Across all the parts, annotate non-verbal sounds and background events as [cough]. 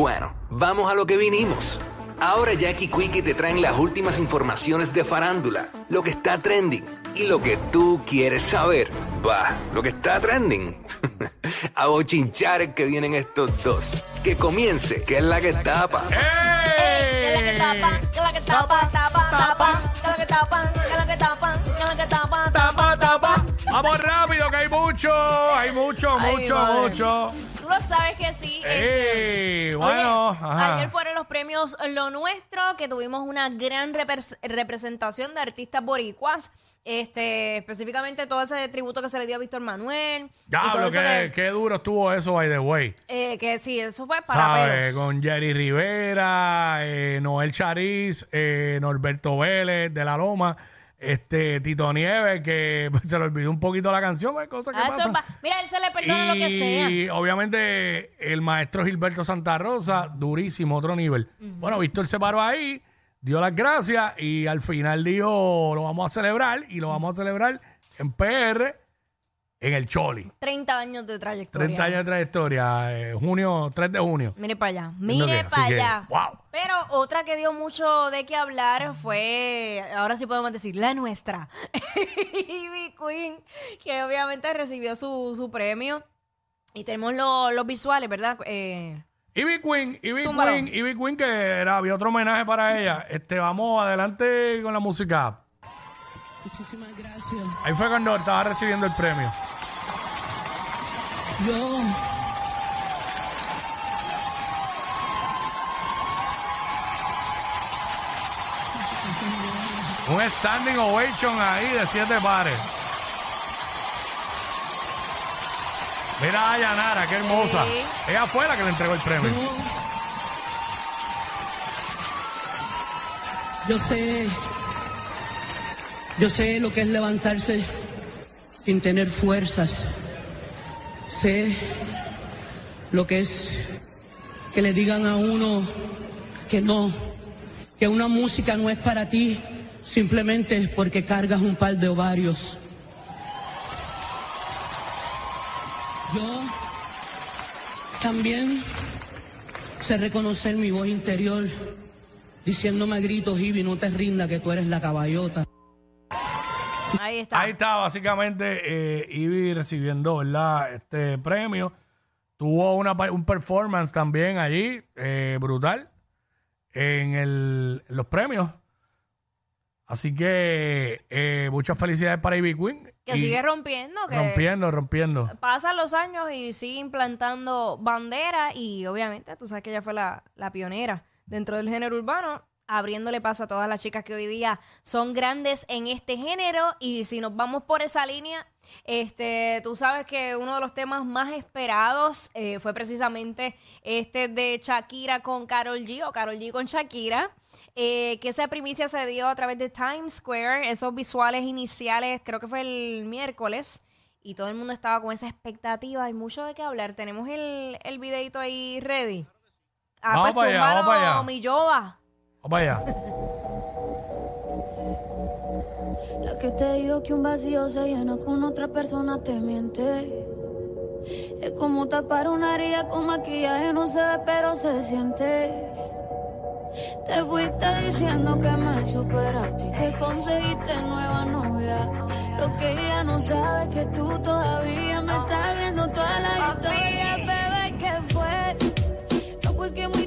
Bueno, vamos a lo que vinimos. Ahora Jackie Quickie te traen las últimas informaciones de farándula, lo que está trending y lo que tú quieres saber. Va, lo que está trending. [laughs] a bochinchar que vienen estos dos. Que comience, que es la que tapa. ¡Ey! ¿Qué es la que tapa? ¿Qué es la que tapa? Tapa, tapa. ¿Qué es la que tapa? ¿Qué es la que tapa? ¿Qué es la que tapa? Tapa, tapa. Vamos rápido, que hay mucho, hay mucho, Ay, mucho, madre. mucho. Lo sabes que sí. este. Bueno, Oye, ajá. ayer fueron los premios Lo Nuestro, que tuvimos una gran repres- representación de artistas boricuas. Este, específicamente todo ese tributo que se le dio a Víctor Manuel. y todo Diablo, eso qué, que, qué duro estuvo eso, by the way. eh, que sí, eso fue para ¿Sabes? pelos. Con Jerry Rivera, eh, Noel Chariz, eh, Norberto Vélez de la Loma, este Tito Nieves, que [laughs] se le olvidó un poquito la canción, hay cosas que Ah, eso pasan. va- Mira, él se le perdona lo que sea. Y obviamente el maestro Gilberto Santa Rosa, durísimo, otro nivel. Bueno, Víctor se paró ahí, dio las gracias y al final dijo, lo vamos a celebrar y lo vamos a celebrar en PR, en el Choli. 30 años de trayectoria. 30 años de trayectoria, eh, junio, 3 de junio. Mire para allá, mire para que, allá. wow. Pero otra que dio mucho de qué hablar fue, ahora sí podemos decir, la nuestra. [laughs] Ivy Queen, que obviamente recibió su, su premio. Y tenemos lo- los visuales, ¿verdad? Eh, Ivy Queen, Ivy Zúmbalo. Queen, Ivy Queen, que era, había otro homenaje para ella. Este, vamos adelante con la música. Muchísimas gracias. Ahí fue cuando estaba recibiendo el premio. Yo Un standing ovation ahí de siete pares. Mira a Yanara, qué hermosa. Sí. Ella fue la que le entregó el premio. Yo sé, yo sé lo que es levantarse sin tener fuerzas. Sé lo que es que le digan a uno que no, que una música no es para ti simplemente porque cargas un par de ovarios. Yo también sé reconocer mi voz interior diciéndome a gritos, Ivy, no te rinda que tú eres la caballota. Ahí está. Ahí está, básicamente, eh, Ivy recibiendo, ¿verdad? Este premio. Tuvo una, un performance también allí, eh, brutal, en, el, en los premios. Así que eh, muchas felicidades para Ivy Queen. que sigue rompiendo, que rompiendo, rompiendo. pasan los años y sigue implantando bandera y obviamente tú sabes que ella fue la, la pionera dentro del género urbano, abriéndole paso a todas las chicas que hoy día son grandes en este género y si nos vamos por esa línea, este, tú sabes que uno de los temas más esperados eh, fue precisamente este de Shakira con Carol G o Carol G con Shakira. eh, que esa primicia se dio a través de Times Square, esos visuales iniciales, creo que fue el miércoles, y todo el mundo estaba con esa expectativa. Hay mucho de qué hablar. Tenemos el, el videito ahí ready. Ah, Vamos pues para allá, vamos zúmbalo, para allá. mi Yoba. Vamos allá. La que te dijo que un vacío se llena con otra persona te miente. Es como tapar una herida con maquillaje, no se ve, pero se siente. Te fuiste diciendo que me superaste y te conseguiste nueva novia. Lo que ella no sabe es que tú todavía me estás viendo toda la historia, bebé, ¿qué fue? No, pues que muy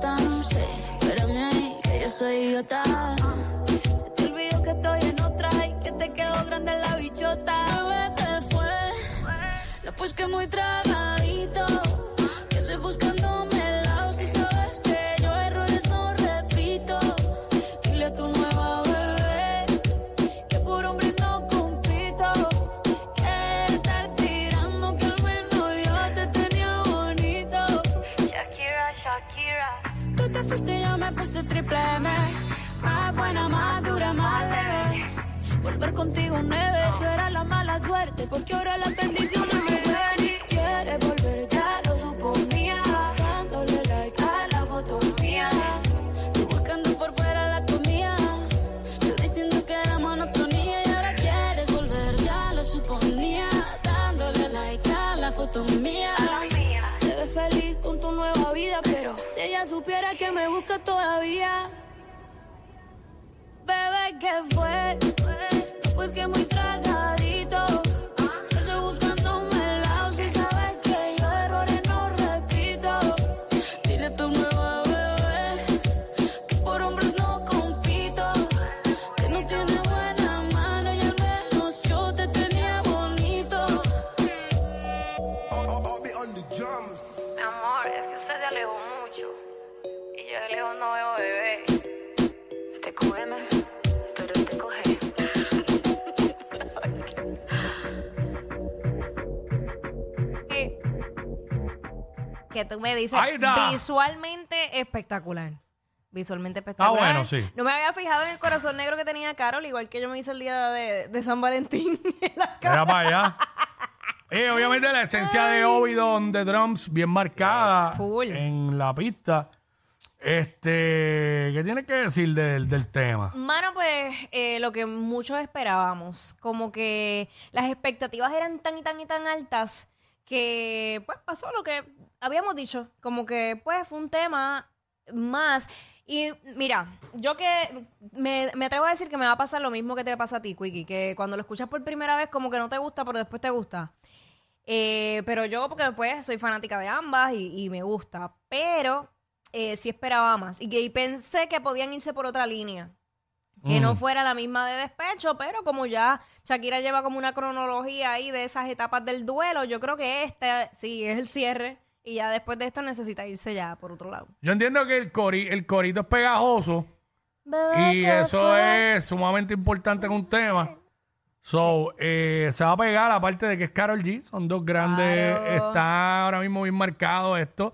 soy idiota. Se te olvidó que estoy en otra y que te quedó grande la bichota. Bebé, te fue. No, pues que muy traga. Más buena, más dura, más leve. Volver contigo nueve, tú eras la mala suerte, porque ahora las bendiciones me supiera que me busca todavía. Bebé, ¿qué fue? Que tú me dices visualmente espectacular. Visualmente espectacular. bueno, sí. No me había fijado en el corazón negro que tenía Carol, igual que yo me hice el día de, de San Valentín [laughs] en la cara. Era para allá. Eh, obviamente la esencia de Ovidon de drums bien marcada Full. en la pista. Este, ¿qué tienes que decir del, del tema? Mano, pues eh, lo que muchos esperábamos, como que las expectativas eran tan y tan y tan altas que pues pasó lo que habíamos dicho, como que pues fue un tema más. Y mira, yo que me, me atrevo a decir que me va a pasar lo mismo que te pasa a ti, Quickie, que cuando lo escuchas por primera vez como que no te gusta, pero después te gusta. Eh, pero yo, porque pues soy fanática de ambas y, y me gusta, pero eh, sí esperaba más. Y, que- y pensé que podían irse por otra línea. Que no fuera la misma de despecho, pero como ya Shakira lleva como una cronología ahí de esas etapas del duelo, yo creo que este sí es el cierre. Y ya después de esto necesita irse ya por otro lado. Yo entiendo que el, cori, el corito es pegajoso y ¿qué eso fue? es sumamente importante en un tema. So, eh, se va a pegar, aparte de que es Carol G, son dos grandes, Claro. está ahora mismo bien marcado esto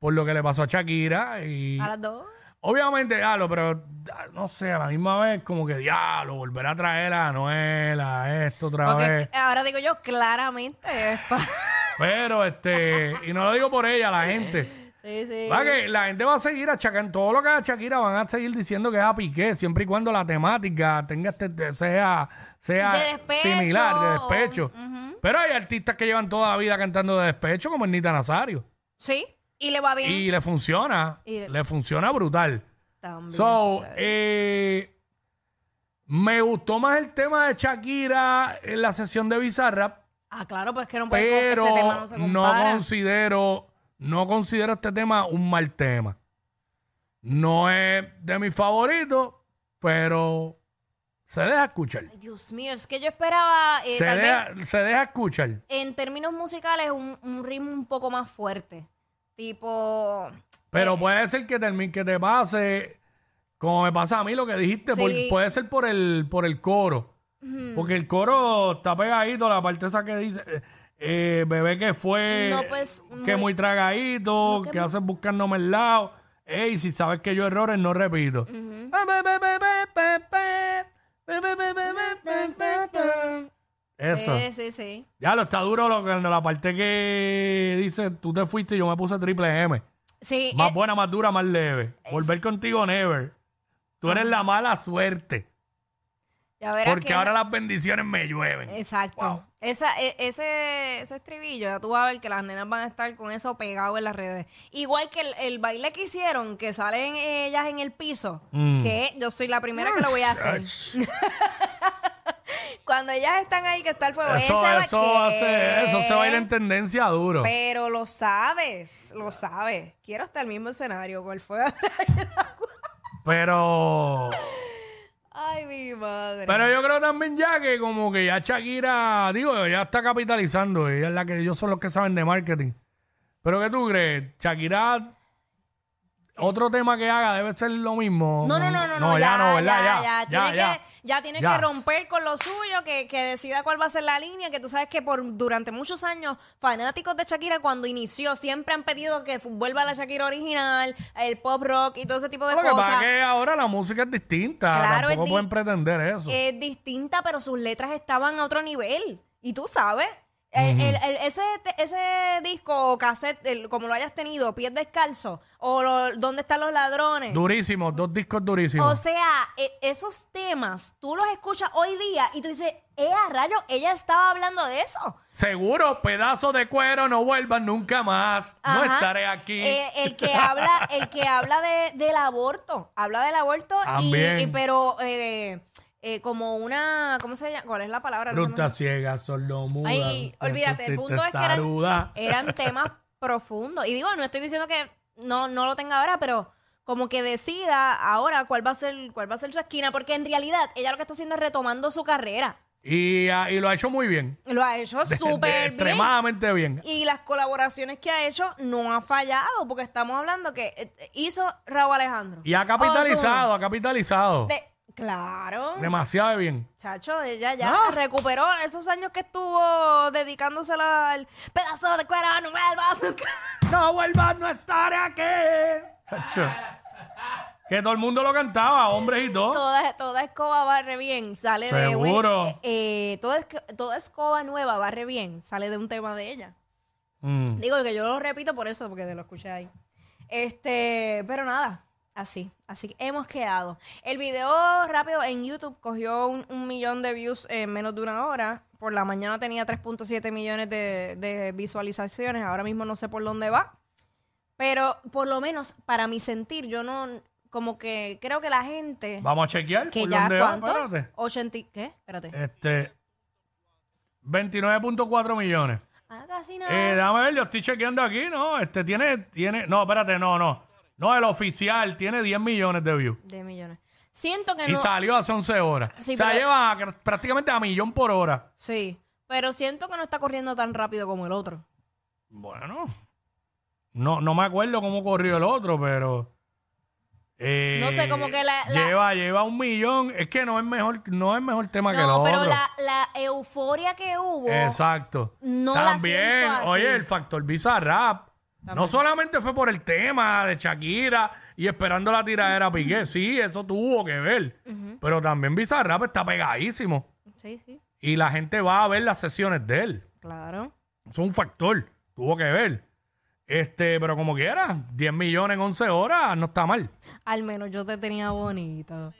por lo que le pasó a Shakira y A las dos. obviamente, diablo, pero ah, no sé, a la misma vez como que diablo, volver a traer a Noel, a esto otra Porque vez. ahora digo yo, claramente es [laughs] Pero este, y no lo digo por ella, la gente. Sí, sí. Va que la gente va a seguir achacando todo lo que haga Shakira van a seguir diciendo que es a Piqué, siempre y cuando la temática tenga este, sea, sea De despecho, similar, de o- despecho. Pero hay artistas que llevan toda la vida cantando de despecho, como Nita Nazario. Sí, y le va bien. Y le funciona, Y- le funciona brutal. También So, sucede. eh, me gustó más el tema de Shakira en la sesión de Bizarrap, ah, claro, pues que no puede pero ese tema no se no compara. considero, no considero este tema un mal tema. No es de mis favoritos, pero se deja escuchar. Ay, Dios mío, es que yo esperaba eh, se, tal vez deja, se deja escuchar. en términos musicales un, un ritmo un poco más fuerte. Tipo. Pero eh, puede ser que termine, que te pase, como me pasa a mí lo que dijiste, por- Sí. puede ser por el, por el coro. Porque el coro está pegadito, la parte esa que dice, eh, eh, bebé que fue, No, pues, que muy- muy tragadito, que haces buscándome el lado. Ey, si sabes que yo errores, no repito. Eso. Sí, sí, sí. Ya lo está duro lo, que- la parte que dice, tú te fuiste y yo me puse triple M. Sí, Más eh, buena, más dura, más leve. Volver contigo, never. Tú eres la mala suerte. Ya verás Porque que ahora las bendiciones me llueven. Exacto. Wow. Esa, e- ese, ese estribillo, ya tú vas a ver que las nenas van a estar con eso pegado en las redes. Igual que el, el baile que hicieron, que salen ellas en el piso, Mm. que yo soy la primera que lo voy a hacer. [laughs] Cuando ellas están ahí que está el fuego, Eso, ese eso, va- hace- ¿qué? eso se va a ir en tendencia duro. Pero lo sabes, lo sabes. Quiero estar el mismo escenario con el fuego. [laughs] Pero Pero yo creo también ya que como que ya Shakira, digo, ya está capitalizando. Ella es la que ellos son los que saben de marketing. Pero ¿qué tú crees? Shakira, otro tema que haga debe ser lo mismo. No, no, no, no, no, ya, no, ¿verdad? ya, Ya, ya, ya, tiene, ya. Que, ya tiene que romper con lo suyo, que, que decida cuál va a ser la línea, que tú sabes que por durante muchos años fanáticos de Shakira cuando inició siempre han pedido que vuelva la Shakira original, el pop rock y todo ese tipo de cosas. que ahora la música es distinta. Claro, Tampoco es pueden pretender eso. es distinta, pero sus letras estaban a otro nivel. Y tú sabes, el- el- el- ese, ese disco o cassette, como lo hayas tenido, Pies Descalzo, o lo- ¿Dónde están los ladrones? Durísimo, dos discos durísimos. O sea, e- esos temas, tú los escuchas hoy día y tú dices, ¡eh, a rayo! Ella estaba hablando de eso. Seguro, pedazo de cuero, no vuelvan nunca más. No Ajá. estaré aquí. Eh, el que habla, el que habla de, del aborto, habla del aborto y, También. y- pero eh, eh, como una, ¿cómo se llama? ¿Cuál es la palabra? No se me- Bruta ciega, solo muda. Ay, olvídate, el punto es que eran, eran [laughs] temas profundos. Y digo, no estoy diciendo que no, no lo tenga ahora, pero como que decida ahora cuál va a ser, cuál va a ser su esquina, porque en realidad ella lo que está haciendo es retomando su carrera. Y, ah, y lo ha hecho muy bien. Lo ha hecho súper bien. Extremadamente bien. Y las colaboraciones que ha hecho no ha fallado, porque estamos hablando que eh, hizo Raúl Alejandro. Y ha capitalizado, ha capitalizado. De- claro. Demasiado bien. Chacho, ella ya Ah. recuperó esos años que estuvo dedicándosela al pedazo de cuero, no vuelvas. No vuelvas, no estaré aquí. Chacho. Que todo el mundo lo cantaba, hombres y todo. Toda, toda escoba barre bien, sale de Seguro. eh, eh, toda, esc- toda escoba nueva barre bien, sale de un tema de ella. Mm. Digo que yo lo repito por eso, porque te lo escuché ahí. Este, pero nada, así, así que hemos quedado. El video rápido en YouTube cogió un, un millón de views en menos de una hora. Por la mañana tenía 3.7 millones de, de visualizaciones. Ahora mismo no sé por dónde va. Pero por lo menos para mi sentir, yo no, como que creo que la gente Vamos a chequear. que por ya dónde va, cuánto, espérate. 80, y- ¿qué? Espérate. Este. 29.4 millones. Ah, casi nada. Eh, déjame ver, yo estoy chequeando aquí, ¿no? Este tiene, tiene, no, espérate, no, no. No, el oficial tiene 10 millones de views. de millones. Siento que Y no. salió hace 11 horas. Sí, o sea, pero- lleva prácticamente a millón por hora. Sí, pero siento que no está corriendo tan rápido como el otro. Bueno. No, no me acuerdo cómo corrió el otro, pero. eh, No sé, como que la- la- Lleva, lleva un millón. Es que no es mejor, no es mejor tema que el No, otro. pero la, la euforia que hubo. Exacto. No la También, siento así. oye, el factor Bizarrap. No solamente fue por el tema de Shakira y esperando la tiradera a Piqué, sí, eso tuvo que ver. Pero también Bizarrap está pegadísimo. Sí, sí, Y la gente va a ver las sesiones de él. claro. Es un factor. Tuvo que ver. Este, pero como quiera, 10 millones en 11 horas no está mal. Al menos yo te tenía bonito.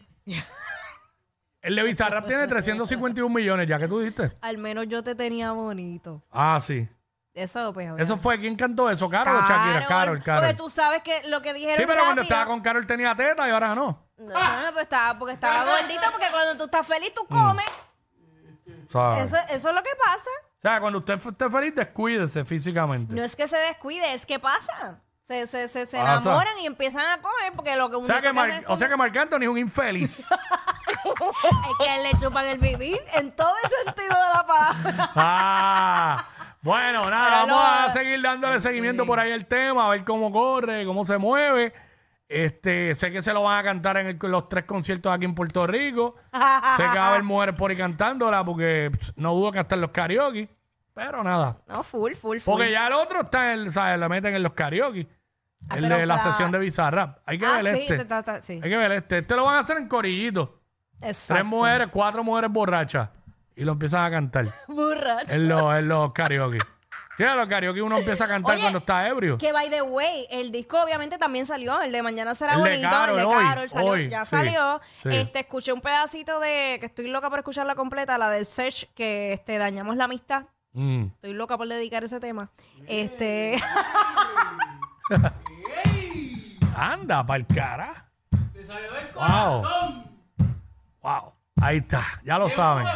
El de Bizarrap tiene 351 millones, ya que tú diste. Al menos yo te tenía bonito. Ah, sí. Eso, pues. Eso fue, ¿quién cantó eso? ¿Carol o Shakira? Carol, Porque Carol. tú sabes que lo que dijeron. Sí, pero cuando rápido- estaba con Carol tenía teta y ahora no. No, no, pues estaba, porque estaba [laughs] gordito, porque cuando tú estás feliz, tú comes. ¿sabes? Eso, eso es lo que pasa. O sea, cuando usted f- esté feliz, descuídese físicamente. No es que se descuide, es que pasa. Se, se, se, se Pasa. enamoran y empiezan a comer porque lo que o uno sea, que Mar- o sea que Marc Anthony es un infeliz. [laughs] Es que le chupan el vivir en todo el sentido de la palabra. ah, bueno, nada, Pero vamos a seguir dándole seguimiento por ahí el tema, a ver cómo corre, cómo se mueve. Este, sé que se lo van a cantar en el- los tres conciertos aquí en Puerto Rico. [laughs] sé que va a haber mujeres por ahí cantándola porque pss, no dudo que hasta en los karaoke. Pero nada. No, full, full, full. Porque ya el otro está en el, ¿sabes? La meten en los karaoke. Ah, el pero de la sesión de Bizarrap. Hay que ah, ver sí, este. se está- está- sí. Hay que ver este. Este lo van a hacer en corillito. Exacto. Tres mujeres, cuatro mujeres borrachas. Y lo empiezan a cantar [laughs] Borracho. en los, en los karaoke. Sí, en los karaoke uno empieza a cantar Oye, cuando está ebrio. Que by the way, el disco obviamente también salió, el de Mañana será El de bonito, Karol, el de hoy, Carol salió, hoy, ya sí, salió. sí. Este, escuché un pedacito de que estoy loca por escucharla completa, la del Sech, que este dañamos la amistad. Mm. Estoy loca por dedicar ese tema. Este, [laughs] Anda, pa'l cara. Wow. Wow. Ahí está, ya lo saben.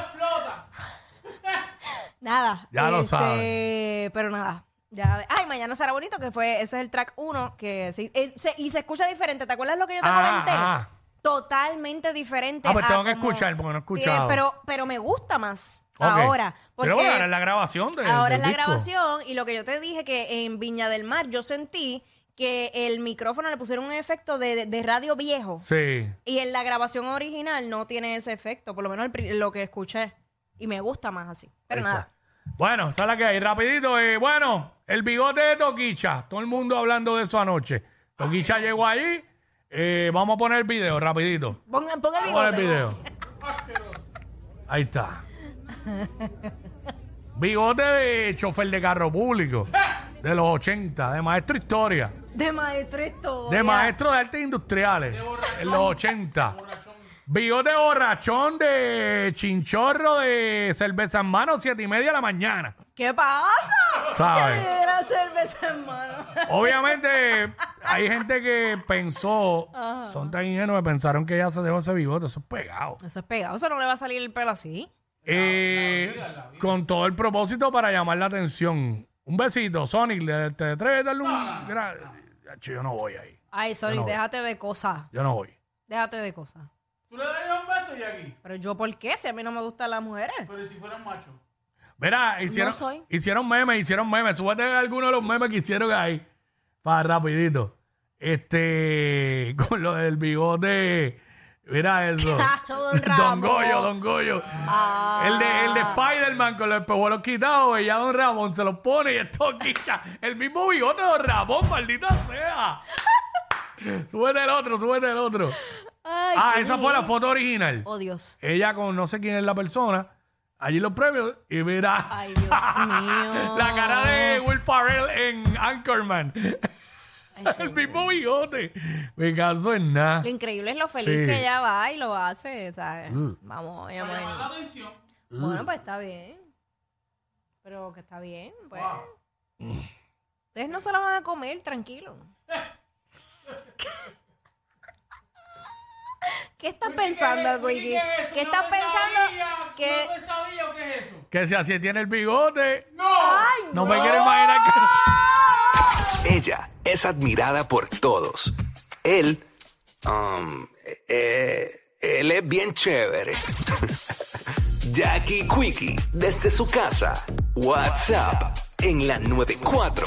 Nada. Ya lo este, saben. Pero nada. Ya, ay, mañana será bonito, que fue, ese es el track 1, que sí, eh, se- y se escucha diferente. ¿Te acuerdas lo que yo te Ah, comenté? ah. totalmente diferente. Ah, pues a tengo que como- escuchar, porque no he escuchado. pero, pero me gusta más Ok. ahora. Porque Pero ahora es la grabación de ahora del es la disco. grabación y lo que yo te dije que en Viña del Mar yo sentí que el micrófono le pusieron un efecto de, de- de radio viejo Sí. y en la grabación original no tiene ese efecto, por lo menos el pri- lo que escuché. Y me gusta más así. Pero Ahí nada. está. Bueno, sale que hay rapidito. eh, bueno, el bigote de Toquicha. Todo el mundo hablando de eso anoche. Toquicha llegó ahí. eh, vamos a poner el video rapidito. Ponga, ponga el Vamos a poner el video. Ahí está. Bigote de chofer de carro público. De los 80, de maestro historia. De maestro esto. De maestro de artes industriales. En los 80. Bigote borrachón de chinchorro de cerveza en mano, siete y media de la mañana. ¿Qué pasa? ¿Sabes? Se cerveza en mano. Obviamente, [laughs] hay gente que pensó, son tan ingenuos que pensaron que ella se dejó ese bigote, eso es pegado. Eso es pegado, eso no le va a salir el pelo así. Eh, con todo el propósito para llamar la atención. Un besito, Sonic, le- te atreves a darle un. Acho, Yo no voy ahí. Ay, no voy. déjate de cosas. Yo no voy. Déjate de cosas. ¿Tú le darías un beso, Jackie? Pero yo, ¿por qué? Si a mí no me gustan las mujeres. Pero ¿y si fueran machos? Mira, hicieron, soy. hicieron memes, hicieron memes. Súbete algunos de los memes que hicieron ahí. Para rapidito. Este, [laughs] con lo del bigote. Mira eso. [laughs] Cacho, don Don Ramón. Goyo, Don Goyo. Ah. El de, el de Spider-Man con los espejuelos quitados, y ya Don Ramón se los pone y esto [laughs] quita. El mismo bigote de Don Ramón, maldita sea. súbete el otro, súbete el otro. Ay, ah, qué esa fue la foto original. Oh, Dios. Ella con no sé quién es la persona. Allí los premios y mira. Ay, Dios [laughs] mío. La cara de Will Farrell en Anchorman. Ay, [laughs] el señor. mismo bigote. Me caso en nada. Lo increíble es lo feliz Sí. que ella va y lo hace, ¿sabes? Vamos, llamar la muy- atención. Bueno, pues está bien. Pero que está bien, pues. Ustedes no se la van a comer, tranquilo. ¿Qué estás pensando, Wiki? ¿Qué es eso? ¿Qué ¿Una estás pensando? que ¿Una pesadilla o qué es eso? Que si así tiene el bigote. ¡No! No me quiero imaginar que. Ella es admirada por todos. Él, um, eh, él es bien chévere. [laughs] Jackie Quickie, desde su casa. WhatsApp en la 94.